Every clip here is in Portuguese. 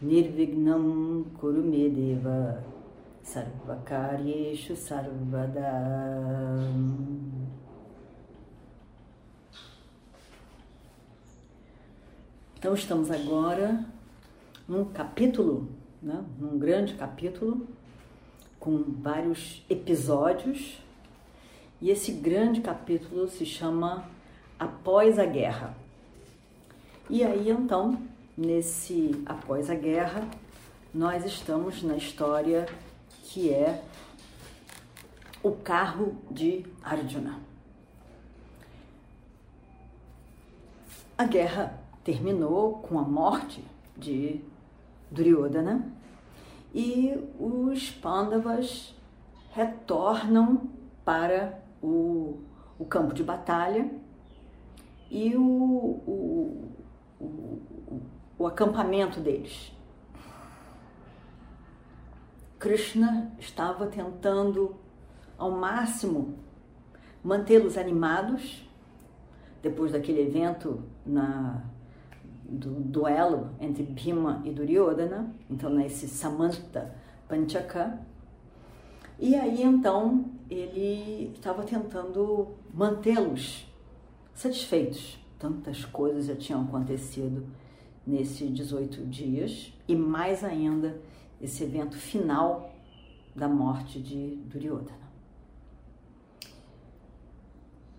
Nirvignam Kurumedeva Sarvakaryeshu Sarvada Então estamos agora num capítulo, né? num grande capítulo, com vários episódios, e esse grande capítulo se chama Após a Guerra. E aí então, nesse Após a Guerra, nós estamos na história que é o carro de Arjuna. A guerra terminou com a morte de Duryodhana e os Pandavas retornam para o, o campo de batalha e o, o, o, o acampamento deles. Krishna estava tentando ao máximo mantê-los animados depois daquele evento na do duelo entre Bhima e Duryodhana, então nesse Samanta Panchaka. E aí então ele estava tentando mantê-los satisfeitos. Tantas coisas já tinham acontecido nesses 18 dias e mais ainda esse evento final da morte de Duryodhana.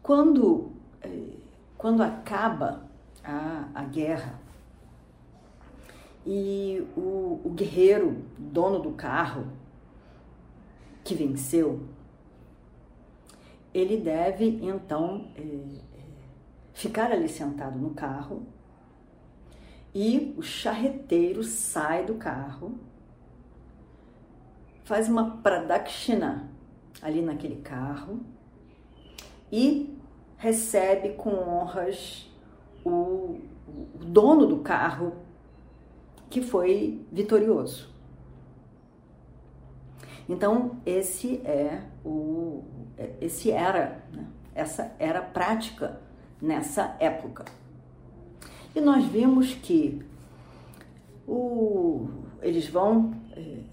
Quando, eh, quando acaba a, a guerra. E o, o guerreiro, dono do carro, que venceu, ele deve então é, ficar ali sentado no carro e o charreteiro sai do carro, faz uma pradakshina ali naquele carro e recebe com honras o, o dono do carro que foi vitorioso. Então esse é o esse era né? essa era a prática nessa época. E nós vimos que o, eles vão, eh,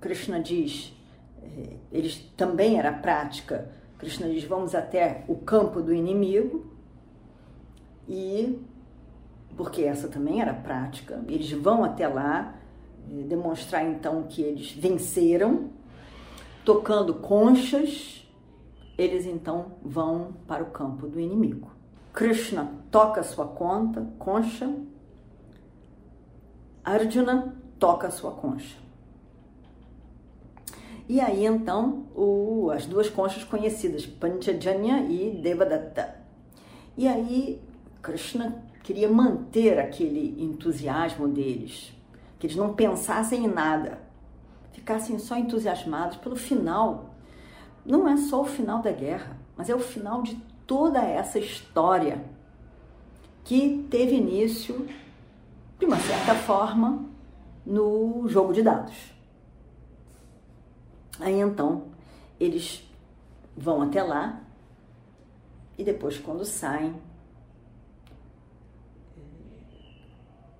Krishna diz, eh, eles também era prática. Krishna diz: vamos até o campo do inimigo e porque essa também era prática, eles vão até lá eh, demonstrar então que eles venceram, tocando conchas, eles então vão para o campo do inimigo. Krishna toca sua conta, concha, Arjuna toca sua concha. E aí então o, as duas conchas conhecidas, Panchajanya e Devadatta. E aí Krishna queria manter aquele entusiasmo deles, que eles não pensassem em nada, ficassem só entusiasmados pelo final. Não é só o final da guerra, mas é o final de toda essa história que teve início, de uma certa forma, no jogo de dados. Aí então eles vão até lá e depois, quando saem,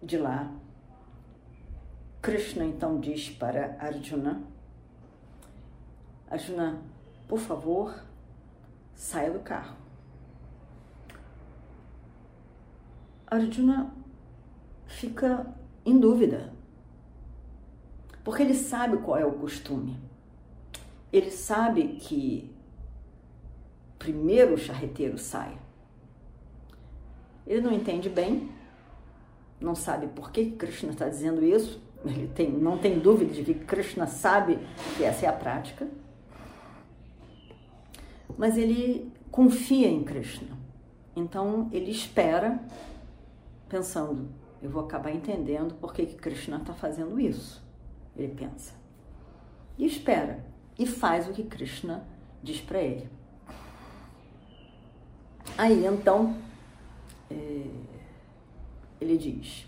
de lá, Krishna então diz para Arjuna: Arjuna, por favor, saia do carro. Arjuna fica em dúvida, porque ele sabe qual é o costume. Ele sabe que primeiro o charreteiro sai. Ele não entende bem, não sabe por que Krishna está dizendo isso, ele tem, não tem dúvida de que Krishna sabe que essa é a prática, mas ele confia em Krishna. Então ele espera, pensando, eu vou acabar entendendo por que, que Krishna está fazendo isso. ele pensa. E espera. E faz o que Krishna diz para ele. Aí então, é, ele diz: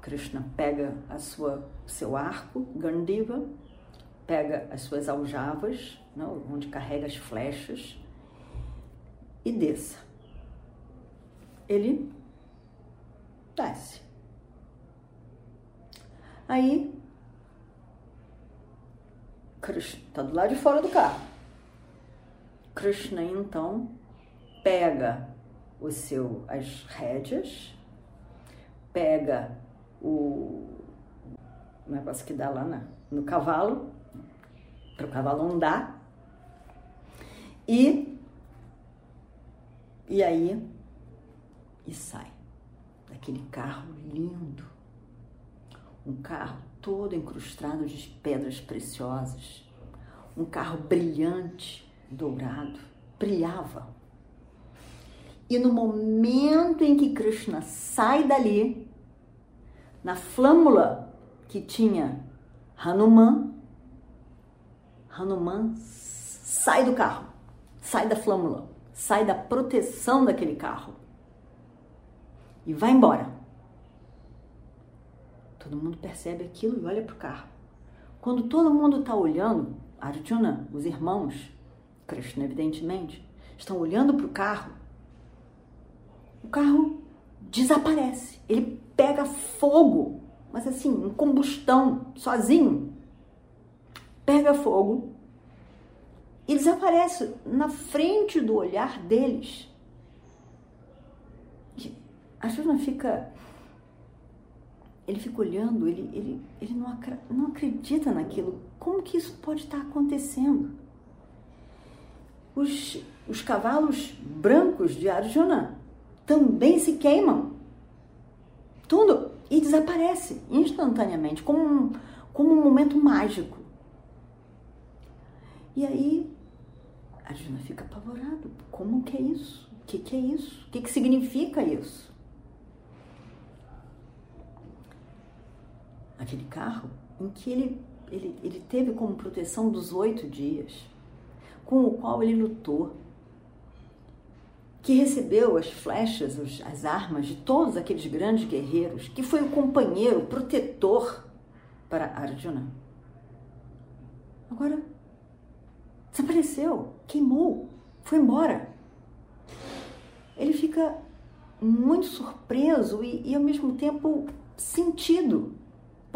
Krishna pega a sua, seu arco, Gandiva, pega as suas aljavas, não, onde carrega as flechas, e desça. Ele desce. Aí, Krishna está do lado de fora do carro. Krishna então pega o seu as rédeas, pega o negócio que dá lá na, no cavalo, para o cavalo andar, e, e aí, e sai daquele carro lindo, um carro todo incrustado de pedras preciosas, um carro brilhante, dourado, brilhava. E no momento em que Krishna sai dali, na flâmula que tinha Hanuman, Hanuman sai do carro, sai da flâmula, sai da proteção daquele carro e vai embora. Todo mundo percebe aquilo e olha para o carro. Quando todo mundo está olhando, Arjuna, os irmãos, Krishna evidentemente, estão olhando para o carro, o carro desaparece. Ele pega fogo, mas assim, em combustão, sozinho. Pega fogo e desaparece na frente do olhar deles. A Juna fica. Ele fica olhando, ele, ele, ele não, não acredita naquilo. Como que isso pode estar acontecendo? Os, os cavalos brancos de Arjuna também se queimam. Tudo. E desaparece instantaneamente, como um, como um momento mágico. E aí, a Juna fica apavorado. Como que é isso? O que, que é isso? O que, que significa isso? Aquele carro em que ele, ele, ele teve como proteção dos oito dias, com o qual ele lutou, que recebeu as flechas, as armas de todos aqueles grandes guerreiros, que foi o companheiro, o protetor para Arjuna. Agora, desapareceu, queimou, foi embora. Ele fica muito surpreso e, e ao mesmo tempo sentido,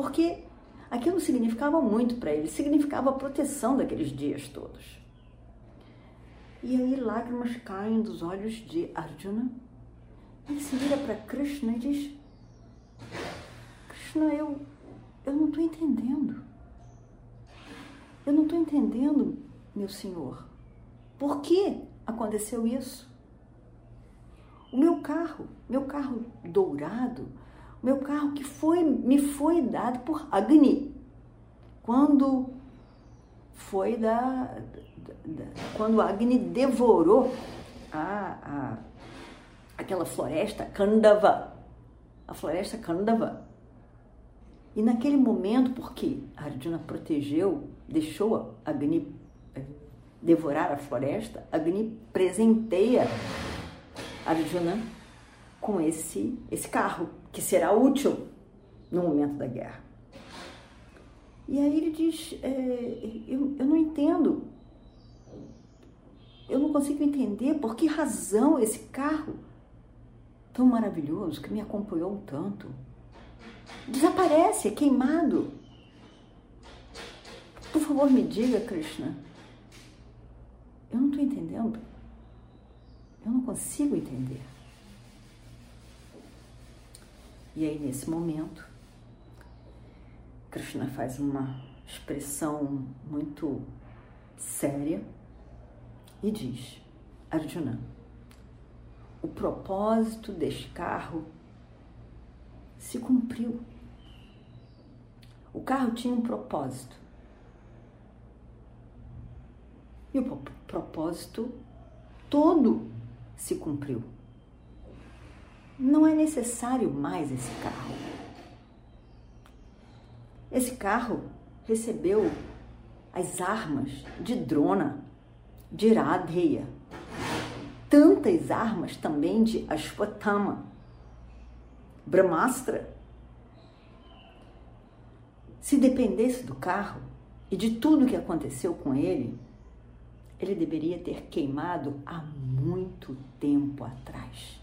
porque aquilo significava muito para ele, significava a proteção daqueles dias todos. E aí lágrimas caem dos olhos de Arjuna. Ele se vira para Krishna e diz: Krishna, eu, eu não estou entendendo. Eu não estou entendendo, meu senhor. Por que aconteceu isso? O meu carro, meu carro dourado, meu carro que foi me foi dado por Agni. Quando foi da, da quando Agni devorou a, a, aquela floresta Kandava, a floresta Kandava. E naquele momento, porque Arjuna protegeu, deixou Agni eh, devorar a floresta, Agni presenteia Arjuna com esse, esse carro, que será útil no momento da guerra. E aí ele diz: é, eu, eu não entendo, eu não consigo entender por que razão esse carro tão maravilhoso que me acompanhou tanto desaparece, é queimado. Por favor, me diga, Krishna. Eu não estou entendendo. Eu não consigo entender. E aí, nesse momento, Krishna faz uma expressão muito séria e diz: Arjuna, o propósito deste carro se cumpriu. O carro tinha um propósito. E o propósito todo se cumpriu. Não é necessário mais esse carro. Esse carro recebeu as armas de Drona, de Iradeya, tantas armas também de Ashwatthama, Brahmastra. Se dependesse do carro e de tudo que aconteceu com ele, ele deveria ter queimado há muito tempo atrás,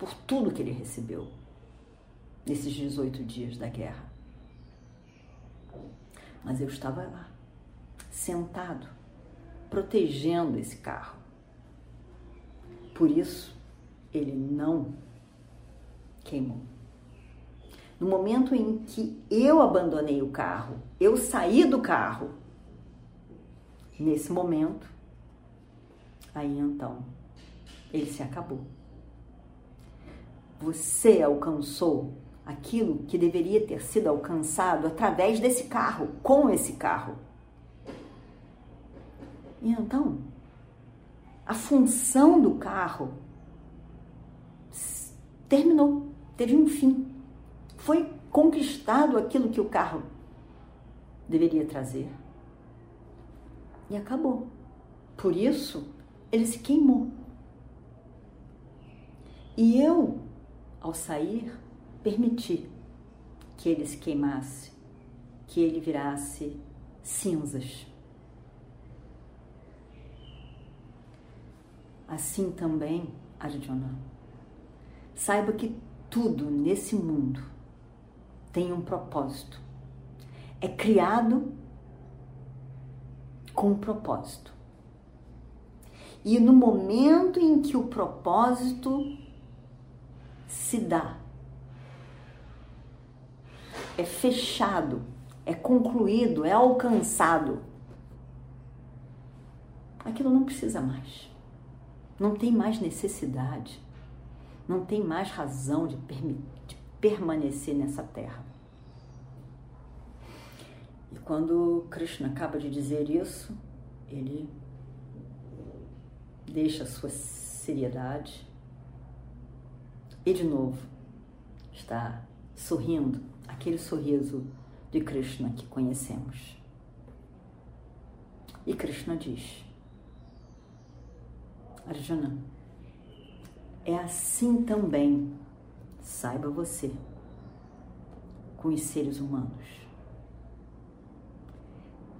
por tudo que ele recebeu nesses 18 dias da guerra. Mas eu estava lá, sentado, protegendo esse carro. Por isso, ele não queimou. No momento em que eu abandonei o carro, eu saí do carro, nesse momento, aí então, ele se acabou. Você alcançou aquilo que deveria ter sido alcançado através desse carro, com esse carro. E então, a função do carro terminou, teve um fim. Foi conquistado aquilo que o carro deveria trazer. E acabou. Por isso, ele se queimou. E eu, ao sair, permiti que ele se queimasse, que ele virasse cinzas. Assim também, Arjuna, saiba que tudo nesse mundo tem um propósito. É criado com um propósito. E no momento em que o propósito se dá, é fechado, é concluído, é alcançado, aquilo não precisa mais. Não tem mais necessidade, não tem mais razão de, de permanecer nessa terra. E quando Krishna acaba de dizer isso, ele deixa a sua seriedade e de novo está sorrindo aquele sorriso de Krishna que conhecemos. E Krishna diz: Arjuna, é assim também, saiba você, com os seres humanos.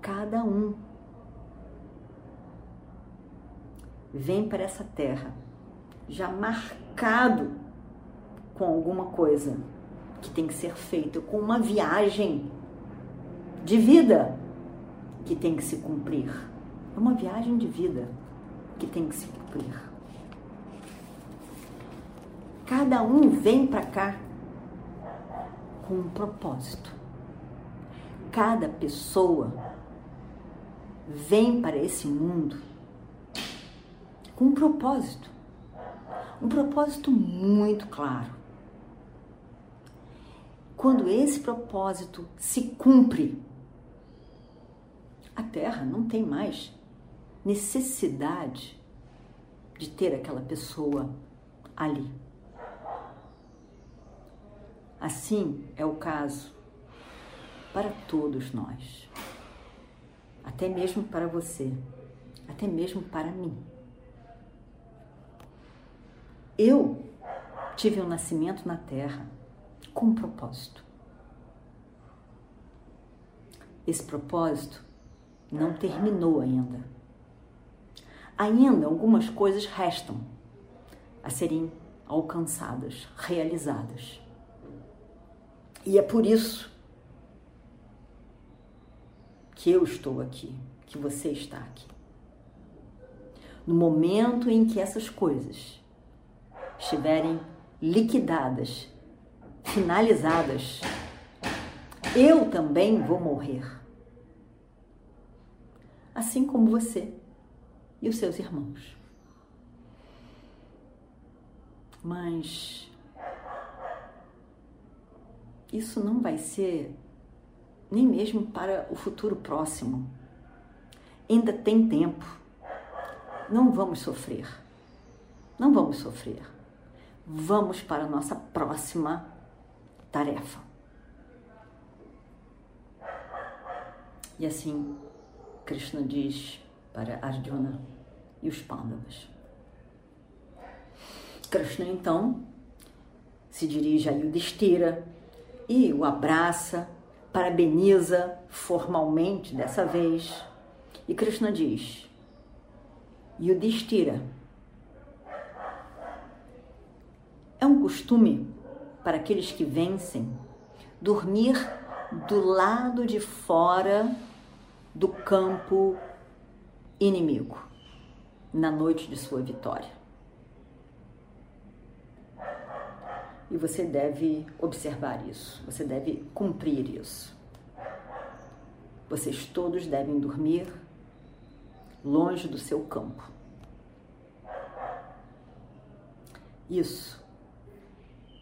Cada um vem para essa terra já marcado com alguma coisa que tem que ser feito, com uma viagem de vida que tem que se cumprir. É uma viagem de vida que tem que se cumprir. Cada um vem para cá com um propósito. Cada pessoa vem para esse mundo com um propósito. Um propósito muito claro. Quando esse propósito se cumpre, a Terra não tem mais necessidade de ter aquela pessoa ali. Assim é o caso para todos nós, até mesmo para você, até mesmo para mim. Eu tive um nascimento na Terra com propósito. Esse propósito não terminou ainda. Ainda algumas coisas restam a serem alcançadas, realizadas. E é por isso que eu estou aqui, que você está aqui. No momento em que essas coisas estiverem liquidadas finalizadas, eu também vou morrer. Assim como você e os seus irmãos. Mas isso não vai ser nem mesmo para o futuro próximo. Ainda tem tempo. Não vamos sofrer. Não vamos sofrer. Vamos para a nossa próxima tarefa. E assim Krishna diz para Arjuna e os Pandavas. Krishna então se dirige a Yudhishthira e o abraça, parabeniza formalmente dessa vez. E Krishna diz: Yudhishthira, é um costume para aqueles que vencem dormir do lado de fora do campo inimigo na noite de sua vitória. E você deve observar isso, você deve cumprir isso. Vocês todos devem dormir longe do seu campo. Isso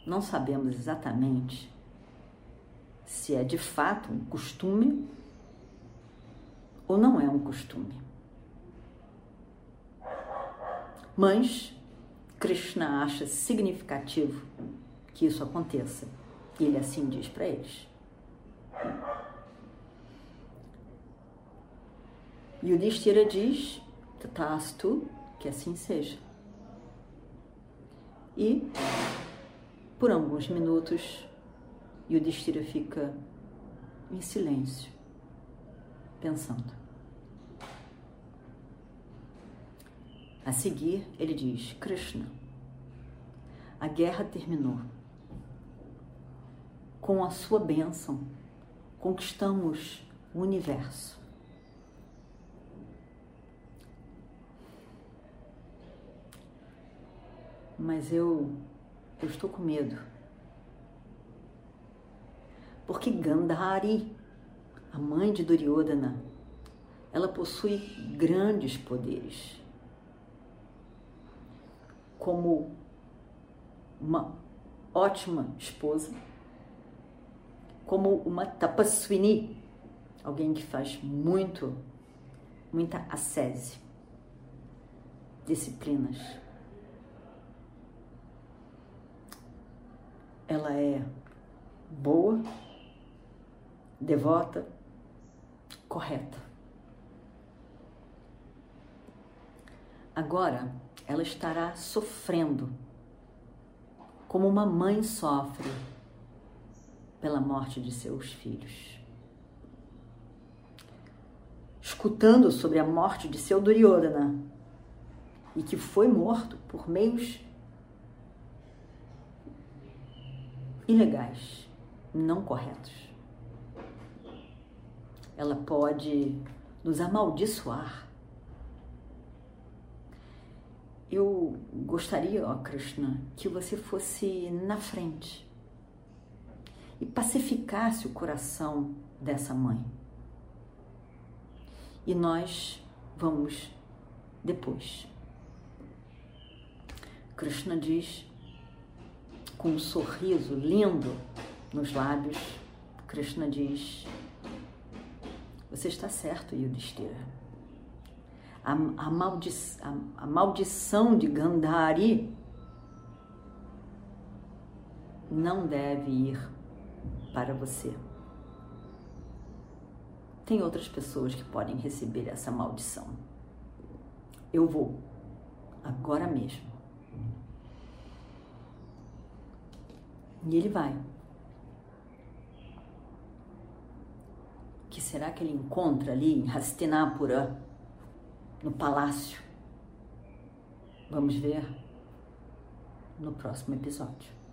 não sabemos exatamente se é de fato um costume ou não é um costume. Mas Krishna acha significativo que isso aconteça. E ele assim diz para eles. E o Distira diz, tatastu, que assim seja. E, por alguns minutos, Yudhishthira fica em silêncio, pensando. A seguir, ele diz: Krishna, a guerra terminou com a sua bênção, conquistamos o universo. Mas eu, eu estou com medo. Porque Gandhari, a mãe de Duryodhana, ela possui grandes poderes. Como uma ótima esposa, como uma tapaswini, alguém que faz muito, muita ascese, disciplinas. Ela é boa, devota, correta. Agora ela estará sofrendo, como uma mãe sofre pela morte de seus filhos. Escutando sobre a morte de seu Duryodhana e que foi morto por meios ilegais, não corretos. Ela pode nos amaldiçoar. Eu gostaria, ó Krishna, que você fosse na frente e pacificasse o coração dessa mãe. E nós vamos depois. Krishna diz com um sorriso lindo nos lábios, Krishna diz: Você está certo, Yudhishthira. A, a, maldi a, a maldição de Gandhari não deve ir para você. Tem outras pessoas que podem receber essa maldição. Eu vou, agora mesmo. E ele vai. O que será que ele encontra ali em Hastinapura, no palácio? Vamos ver no próximo episódio.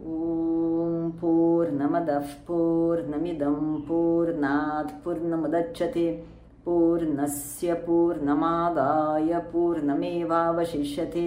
ॐ पूर्णमदः पूर्णमिदं पूर्णात् पूर्णमुदच्छते पूर्णस्य पूर्णमादाय पूर्णमेवावशिष्यते